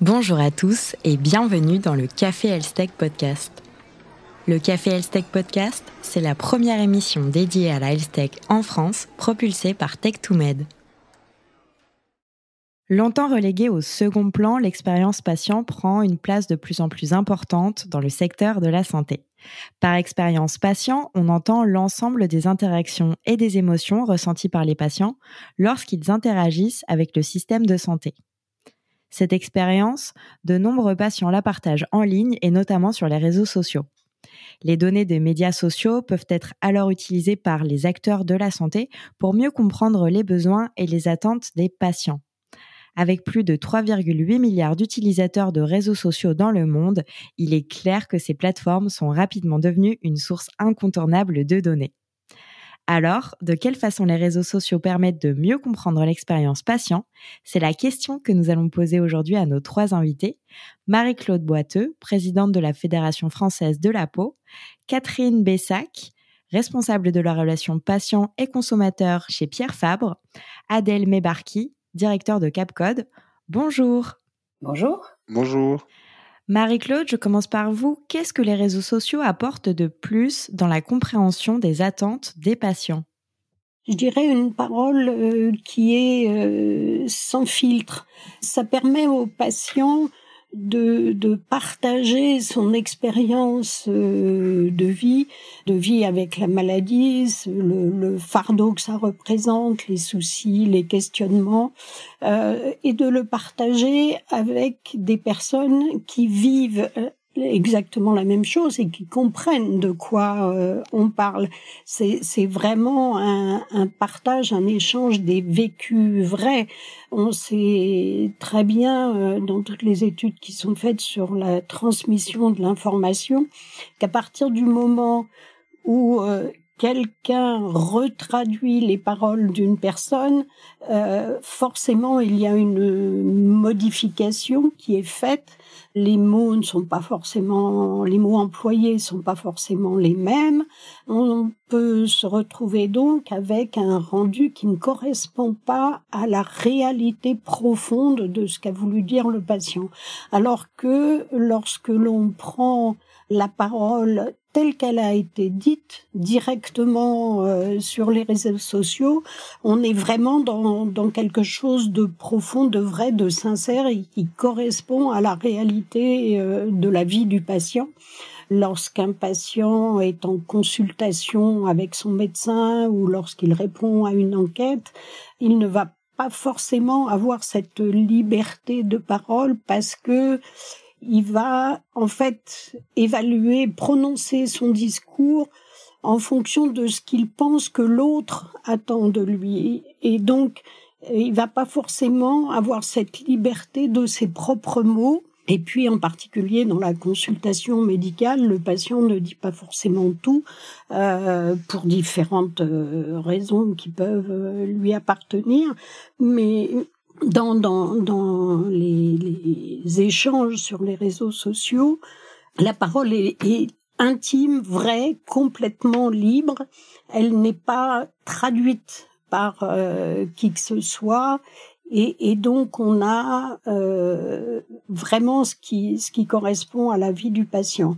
Bonjour à tous et bienvenue dans le Café Health Podcast. Le Café Health Podcast, c'est la première émission dédiée à la health en France, propulsée par Tech2Med. Longtemps reléguée au second plan, l'expérience patient prend une place de plus en plus importante dans le secteur de la santé. Par expérience patient, on entend l'ensemble des interactions et des émotions ressenties par les patients lorsqu'ils interagissent avec le système de santé. Cette expérience, de nombreux patients la partagent en ligne et notamment sur les réseaux sociaux. Les données des médias sociaux peuvent être alors utilisées par les acteurs de la santé pour mieux comprendre les besoins et les attentes des patients. Avec plus de 3,8 milliards d'utilisateurs de réseaux sociaux dans le monde, il est clair que ces plateformes sont rapidement devenues une source incontournable de données. Alors, de quelle façon les réseaux sociaux permettent de mieux comprendre l'expérience patient? C'est la question que nous allons poser aujourd'hui à nos trois invités. Marie-Claude Boiteux, présidente de la Fédération française de la peau, Catherine Bessac, responsable de la relation patient et consommateur chez Pierre Fabre, Adèle Mebarki, directeur de Capcode. Bonjour. Bonjour. Bonjour. Marie-Claude, je commence par vous. Qu'est-ce que les réseaux sociaux apportent de plus dans la compréhension des attentes des patients? Je dirais une parole euh, qui est euh, sans filtre. Ça permet aux patients de, de partager son expérience euh, de vie, de vie avec la maladie, le, le, fardeau que ça représente, les soucis, les questionnements, euh, et de le partager avec des personnes qui vivent euh, exactement la même chose et qui comprennent de quoi euh, on parle. C'est, vraiment un, un, partage, un échange des vécus vrais. On sait très bien euh, dans toutes les études qui sont faites sur la transmission de l'information qu'à partir du moment où euh, quelqu'un retraduit les paroles d'une personne, euh, forcément il y a une modification qui est faite les mots ne sont pas forcément, les mots employés sont pas forcément les mêmes. On peut se retrouver donc avec un rendu qui ne correspond pas à la réalité profonde de ce qu'a voulu dire le patient. Alors que lorsque l'on prend la parole telle qu'elle a été dite directement euh, sur les réseaux sociaux, on est vraiment dans, dans quelque chose de profond, de vrai, de sincère et qui correspond à la réalité euh, de la vie du patient. Lorsqu'un patient est en consultation avec son médecin ou lorsqu'il répond à une enquête, il ne va pas forcément avoir cette liberté de parole parce que il va en fait évaluer, prononcer son discours en fonction de ce qu'il pense que l'autre attend de lui. Et donc, il va pas forcément avoir cette liberté de ses propres mots. Et puis, en particulier dans la consultation médicale, le patient ne dit pas forcément tout euh, pour différentes euh, raisons qui peuvent euh, lui appartenir. Mais dans, dans, dans les, échanges sur les réseaux sociaux, la parole est, est intime, vraie, complètement libre. Elle n'est pas traduite par euh, qui que ce soit et, et, donc on a euh, vraiment ce qui, ce qui correspond à la vie du patient.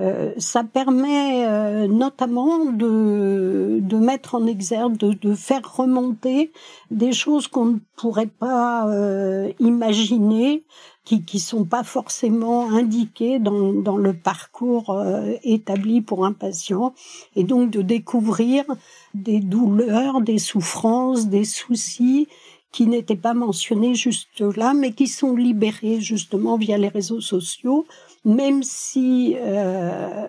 Euh, ça permet euh, notamment de, de mettre en exergue, de, de faire remonter des choses qu'on ne pourrait pas euh, imaginer, qui qui sont pas forcément indiquées dans, dans le parcours euh, établi pour un patient, et donc de découvrir des douleurs, des souffrances, des soucis qui n'étaient pas mentionnés juste là, mais qui sont libérés justement via les réseaux sociaux, même si euh,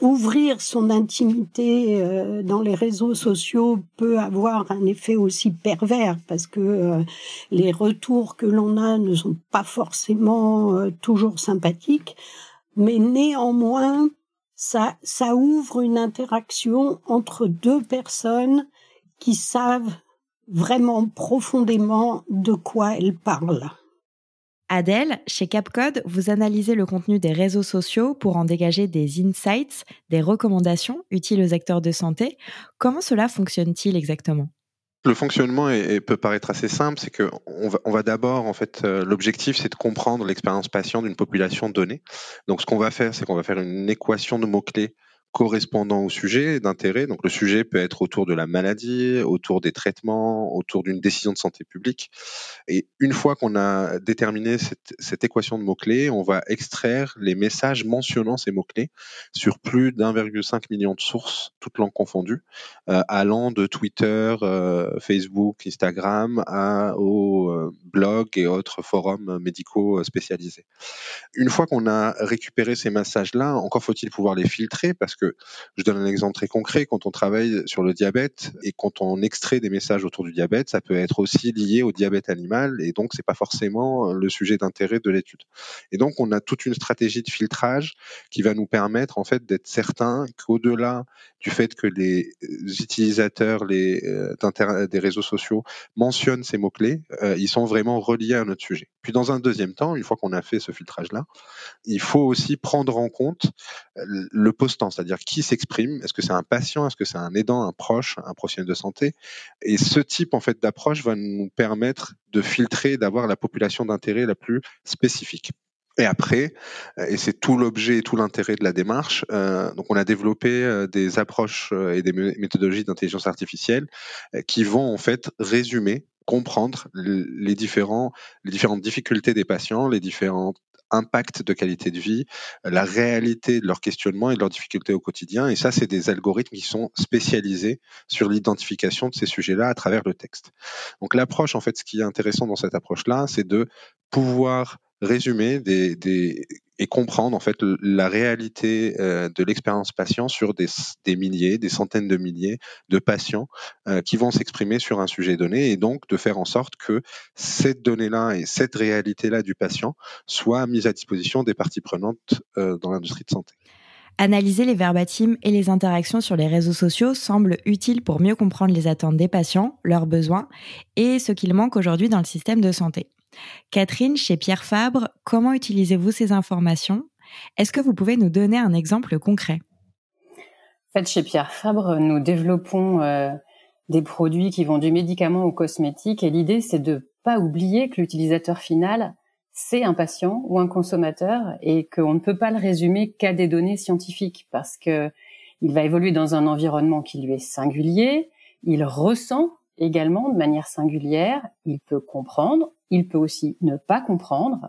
ouvrir son intimité euh, dans les réseaux sociaux peut avoir un effet aussi pervers parce que euh, les retours que l'on a ne sont pas forcément toujours sympathiques, mais néanmoins ça, ça ouvre une interaction entre deux personnes qui savent vraiment profondément de quoi elle parle. Adèle, chez Capcode, vous analysez le contenu des réseaux sociaux pour en dégager des insights, des recommandations utiles aux acteurs de santé. Comment cela fonctionne-t-il exactement? Le fonctionnement est, peut paraître assez simple, c'est que on va, on va d'abord, en fait, euh, l'objectif, c'est de comprendre l'expérience patient d'une population donnée. Donc, ce qu'on va faire, c'est qu'on va faire une équation de mots-clés correspondant au sujet d'intérêt. Donc le sujet peut être autour de la maladie, autour des traitements, autour d'une décision de santé publique. Et une fois qu'on a déterminé cette, équation de mots-clés, on va extraire les messages mentionnant ces mots-clés sur plus d'1,5 million de sources, toutes langues confondues, euh, allant de Twitter, euh, Facebook, Instagram à, aux euh, blogs et autres forums médicaux spécialisés. Une fois qu'on a récupéré ces messages-là, encore faut-il pouvoir les filtrer parce que je donne un exemple très concret, quand on travaille sur le diabète et quand on extrait des messages autour du diabète, ça peut être aussi lié au diabète animal et donc c'est pas forcément le sujet d'intérêt de l'étude. Et donc on a toute une stratégie de filtrage qui va nous permettre en fait d'être certain qu'au-delà du fait que les utilisateurs euh, des réseaux sociaux mentionnent ces mots-clés, euh, ils sont vraiment reliés à notre sujet. Puis dans un deuxième temps, une fois qu'on a fait ce filtrage-là, il faut aussi prendre en compte le postant, c'est-à-dire qui s'exprime. Est-ce que c'est un patient? Est-ce que c'est un aidant, un proche, un professionnel de santé? Et ce type en fait d'approche va nous permettre de filtrer, d'avoir la population d'intérêt la plus spécifique. Et après, et c'est tout l'objet et tout l'intérêt de la démarche, euh, donc on a développé euh, des approches euh, et des méthodologies d'intelligence artificielle qui vont en fait résumer comprendre les différents les différentes difficultés des patients, les différentes impact de qualité de vie, la réalité de leurs questionnements et de leurs difficultés au quotidien. Et ça, c'est des algorithmes qui sont spécialisés sur l'identification de ces sujets-là à travers le texte. Donc l'approche, en fait, ce qui est intéressant dans cette approche-là, c'est de pouvoir résumer des, et comprendre en fait la réalité euh, de l'expérience patient sur des, des, milliers, des centaines de milliers de patients euh, qui vont s'exprimer sur un sujet donné et donc de faire en sorte que cette donnée-là et cette réalité-là du patient soient mises à disposition des parties prenantes euh, dans l'industrie de santé. Analyser les verbatims et les interactions sur les réseaux sociaux semble utile pour mieux comprendre les attentes des patients, leurs besoins et ce qu'il manque aujourd'hui dans le système de santé. Catherine, chez Pierre Fabre, comment utilisez-vous ces informations? Est-ce que vous pouvez nous donner un exemple concret? En fait, chez Pierre Fabre, nous développons euh, des produits qui vont du médicament au cosmétique et l'idée, c'est de pas oublier que l'utilisateur final, c'est un patient ou un consommateur et qu'on ne peut pas le résumer qu'à des données scientifiques parce que il va évoluer dans un environnement qui lui est singulier, il ressent également de manière singulière, il peut comprendre, il peut aussi ne pas comprendre.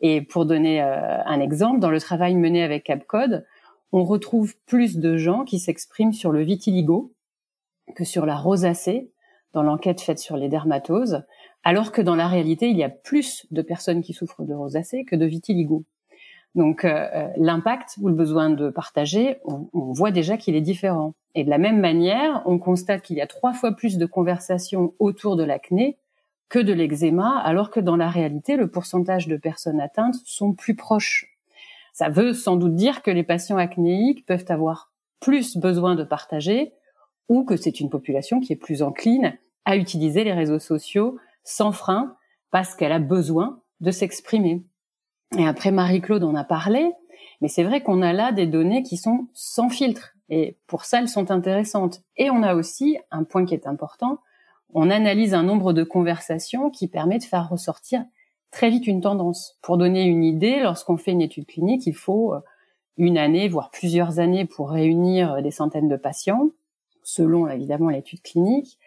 Et pour donner euh, un exemple, dans le travail mené avec Capcode, on retrouve plus de gens qui s'expriment sur le vitiligo que sur la rosacée dans l'enquête faite sur les dermatoses, alors que dans la réalité, il y a plus de personnes qui souffrent de rosacée que de vitiligo. Donc euh, euh, l'impact ou le besoin de partager, on, on voit déjà qu'il est différent. Et de la même manière, on constate qu'il y a trois fois plus de conversations autour de l'acné que de l'eczéma, alors que dans la réalité, le pourcentage de personnes atteintes sont plus proches. Ça veut sans doute dire que les patients acnéiques peuvent avoir plus besoin de partager ou que c'est une population qui est plus encline à utiliser les réseaux sociaux sans frein parce qu'elle a besoin de s'exprimer. Et après, Marie-Claude en a parlé, mais c'est vrai qu'on a là des données qui sont sans filtre. Et pour ça, elles sont intéressantes. Et on a aussi un point qui est important, on analyse un nombre de conversations qui permet de faire ressortir très vite une tendance. Pour donner une idée, lorsqu'on fait une étude clinique, il faut euh, une année, voire plusieurs années pour réunir euh, des centaines de patients, selon évidemment l'étude clinique.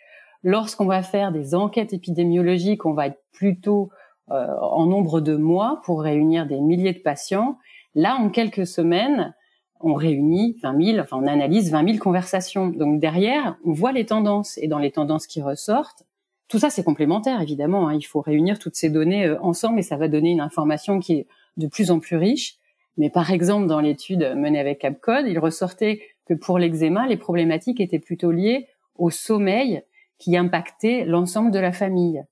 Lorsqu'on va faire des enquêtes épidémiologiques, on va être plutôt euh, en nombre de mois pour réunir des milliers de patients. Là, en quelques semaines, on réunit 20 000, enfin on analyse 20 000 conversations. Donc derrière, on voit les tendances et dans les tendances qui ressortent, tout ça c'est complémentaire évidemment. Hein. il faut réunir toutes ces données euh, ensemble et ça va donner une information qui est de plus en plus riche. Mais par exemple, dans l'étude menée avec Capcode, il ressortait que pour l'eczéma, les problématiques étaient plutôt liées au sommeil qui impactait l'ensemble de la famille.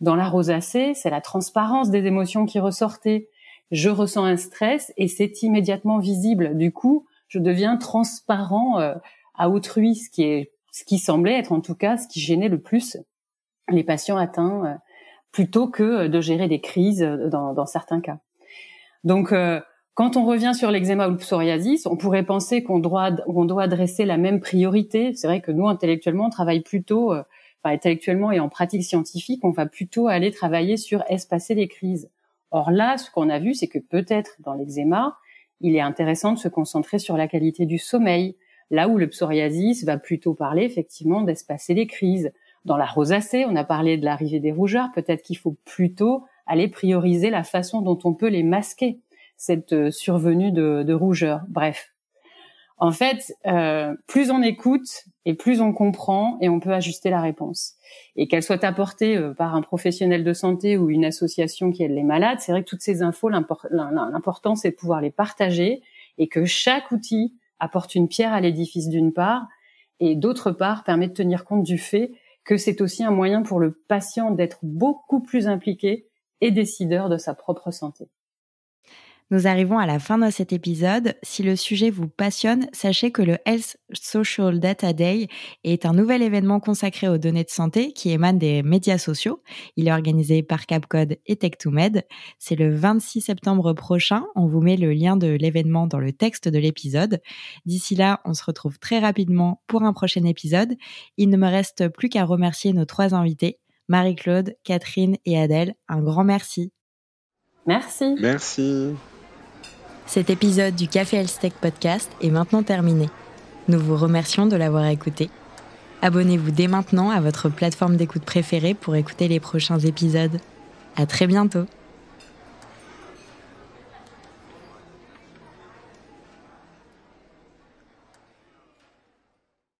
Dans la rosacée, c'est la transparence des émotions qui ressortait je ressens un stress et c'est immédiatement visible. Du coup, je deviens transparent euh, à autrui, ce qui est ce qui semblait être en tout cas ce qui gênait le plus les patients atteints, euh, plutôt que de gérer des crises euh, dans, certains cas. Donc, quand on revient sur l'eczéma ou le psoriasis, on pourrait penser qu'on doit, on doit adresser la même priorité. C'est vrai que nous, intellectuellement, on travaille plutôt intellectuellement et en pratique scientifique, on va plutôt aller travailler sur espacer les crises. Or là, ce qu'on a vu, c'est que peut-être dans l'eczéma, il est intéressant de se concentrer sur la qualité du sommeil, là où le psoriasis va plutôt parler effectivement d'espacer les crises. Dans la rosacée, on a parlé de l'arrivée des rougeurs, peut-être qu'il faut plutôt aller prioriser la façon dont on peut les masquer, cette euh, survenue de, de rougeur. Bref, en fait, euh, plus on écoute et plus on comprend et on peut ajuster la réponse. Et qu'elle soit apportée euh, par un professionnel de santé ou une association qui aide les malades, c'est vrai que toutes ces infos, l'important c'est de pouvoir les partager et que chaque outil apporte une pierre à l'édifice d'une part et d'autre part permet de tenir compte du fait que c'est aussi un moyen pour le patient d'être beaucoup plus impliqué et décideur de sa propre santé. Nous arrivons à la fin de cet épisode. Si le sujet vous passionne, sachez que le Health Social Data Day est un nouvel événement consacré aux données de santé qui émane des médias sociaux. Il est organisé par Capcode et Tech2Med. C'est le 26 septembre prochain. On vous met le lien de l'événement dans le texte de l'épisode. D'ici là, on se retrouve très rapidement pour un prochain épisode. Il ne me reste plus qu'à remercier nos trois invités, Marie-Claude, Catherine et Adèle. Un grand merci. Merci. Merci. Cet épisode du Café Elstech Podcast est maintenant terminé. Nous vous remercions de l'avoir écouté. Abonnez-vous dès maintenant à votre plateforme d'écoute préférée pour écouter les prochains épisodes. À très bientôt!